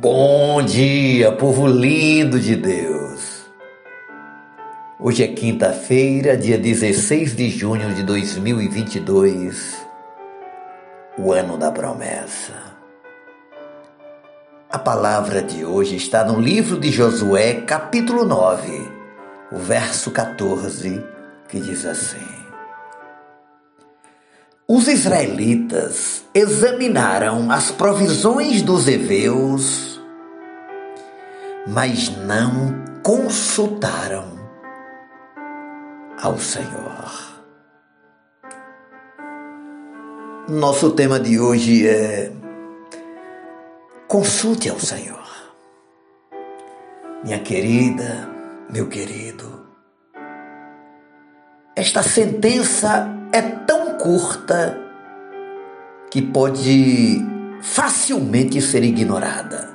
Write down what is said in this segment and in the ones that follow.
Bom dia, povo lindo de Deus. Hoje é quinta-feira, dia 16 de junho de 2022, o ano da promessa. A palavra de hoje está no livro de Josué, capítulo 9, o verso 14, que diz assim: os israelitas examinaram as provisões dos heveus, mas não consultaram ao Senhor. Nosso tema de hoje é consulte ao Senhor. Minha querida, meu querido, esta sentença é tão curta que pode facilmente ser ignorada.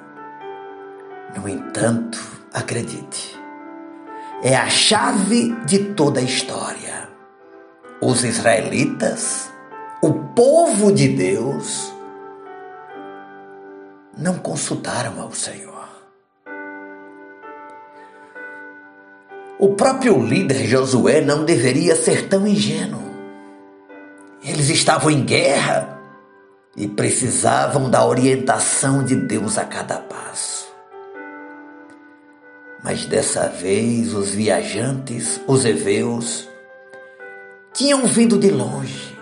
No entanto, acredite, é a chave de toda a história. Os israelitas, o povo de Deus, não consultaram ao Senhor. O próprio líder Josué não deveria ser tão ingênuo. Eles estavam em guerra e precisavam da orientação de Deus a cada passo. Mas dessa vez os viajantes, os heveus, tinham vindo de longe.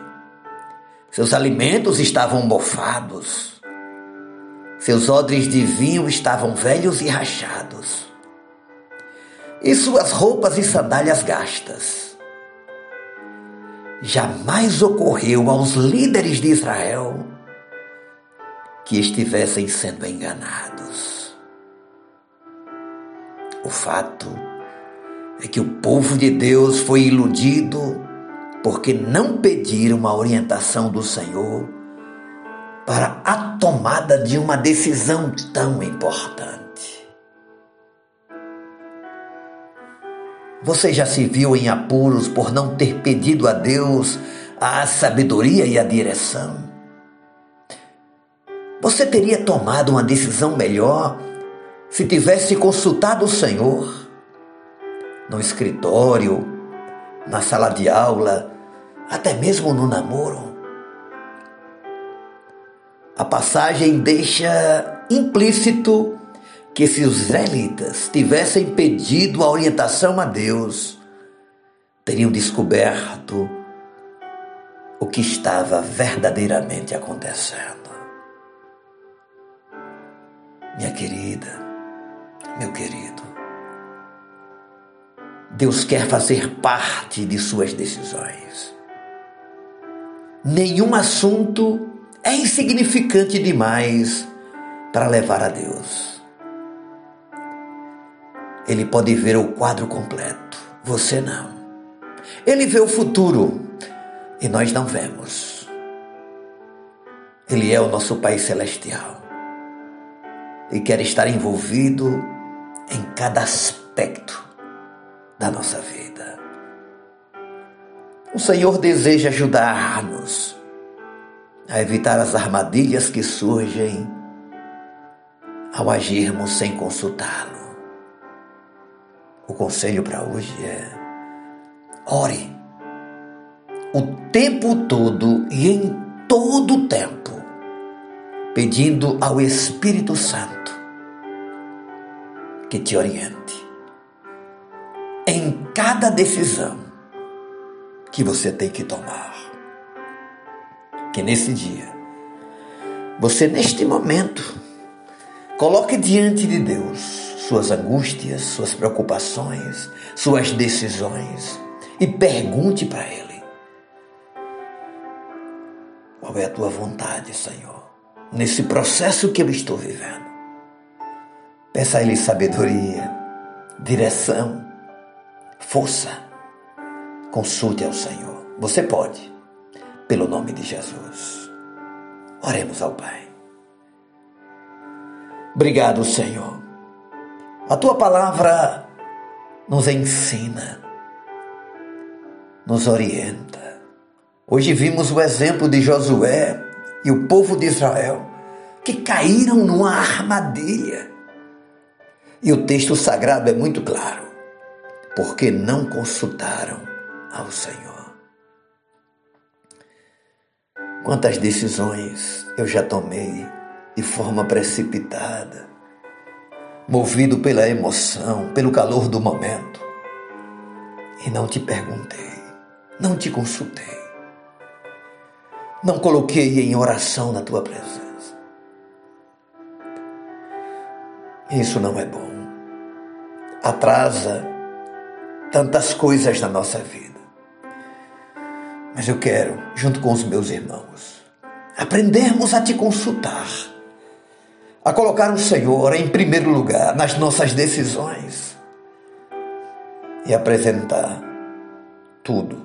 Seus alimentos estavam mofados. Seus odres de vinho estavam velhos e rachados. E suas roupas e sandálias gastas jamais ocorreu aos líderes de Israel que estivessem sendo enganados. O fato é que o povo de Deus foi iludido porque não pediram a orientação do Senhor para a tomada de uma decisão tão importante. Você já se viu em apuros por não ter pedido a Deus a sabedoria e a direção? Você teria tomado uma decisão melhor se tivesse consultado o Senhor no escritório, na sala de aula, até mesmo no namoro? A passagem deixa implícito que se os israelitas tivessem pedido a orientação a Deus, teriam descoberto o que estava verdadeiramente acontecendo. Minha querida, meu querido, Deus quer fazer parte de suas decisões. Nenhum assunto é insignificante demais para levar a Deus. Ele pode ver o quadro completo, você não. Ele vê o futuro e nós não vemos. Ele é o nosso Pai Celestial e quer estar envolvido em cada aspecto da nossa vida. O Senhor deseja ajudar-nos a evitar as armadilhas que surgem ao agirmos sem consultá-lo. O conselho para hoje é: ore o tempo todo e em todo o tempo, pedindo ao Espírito Santo que te oriente em cada decisão que você tem que tomar. Que nesse dia, você neste momento, coloque diante de Deus suas angústias, suas preocupações, suas decisões e pergunte para Ele: Qual é a tua vontade, Senhor, nesse processo que eu estou vivendo? Peça a Ele sabedoria, direção, força. Consulte ao Senhor. Você pode, pelo nome de Jesus. Oremos ao Pai. Obrigado, Senhor a tua palavra nos ensina, nos orienta. Hoje vimos o exemplo de Josué e o povo de Israel que caíram numa armadilha. E o texto sagrado é muito claro, porque não consultaram ao Senhor. Quantas decisões eu já tomei de forma precipitada, movido pela emoção, pelo calor do momento, e não te perguntei, não te consultei, não coloquei em oração na tua presença. Isso não é bom. Atrasa tantas coisas na nossa vida. Mas eu quero, junto com os meus irmãos, aprendermos a te consultar, a colocar o Senhor em primeiro lugar nas nossas decisões e apresentar tudo,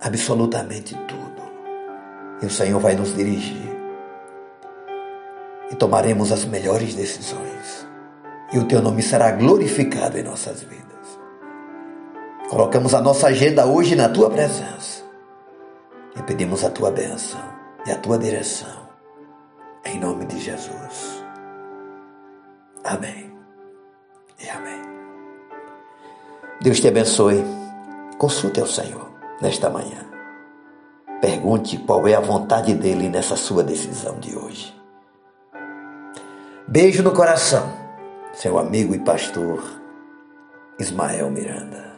absolutamente tudo. E o Senhor vai nos dirigir e tomaremos as melhores decisões. E o teu nome será glorificado em nossas vidas. Colocamos a nossa agenda hoje na tua presença e pedimos a tua bênção e a tua direção. Em nome de Jesus. Amém. E amém. Deus te abençoe. Consulte ao Senhor nesta manhã. Pergunte qual é a vontade dele nessa sua decisão de hoje. Beijo no coração, seu amigo e pastor Ismael Miranda.